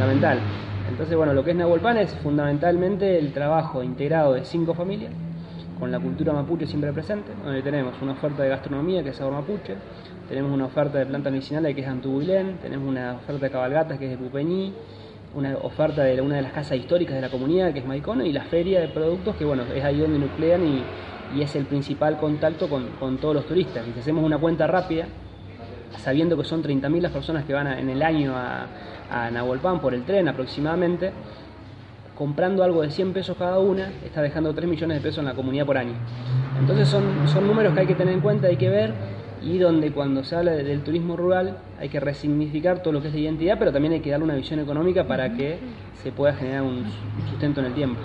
fundamental. Entonces, bueno, lo que es Nahuelpan es fundamentalmente el trabajo integrado de cinco familias, con la cultura mapuche siempre presente, donde tenemos una oferta de gastronomía que es sabor mapuche, tenemos una oferta de plantas medicinales que es Antubuilén, tenemos una oferta de cabalgatas que es de Pupeñí, una oferta de una de las casas históricas de la comunidad que es Maicono y la feria de productos que bueno, es ahí donde nuclean y, es el principal contacto con, todos los turistas. Y si hacemos una cuenta rápida, sabiendo que son 30.000 las personas que van en el año a, a por el tren aproximadamente, comprando algo de 100 pesos cada una, está dejando 3 millones de pesos en la comunidad por año. Entonces son, son números que hay que tener en cuenta, hay que ver y donde cuando se habla del turismo rural hay que resignificar todo lo que es de identidad, pero también hay que darle una visión económica para que se pueda generar un sustento en el tiempo.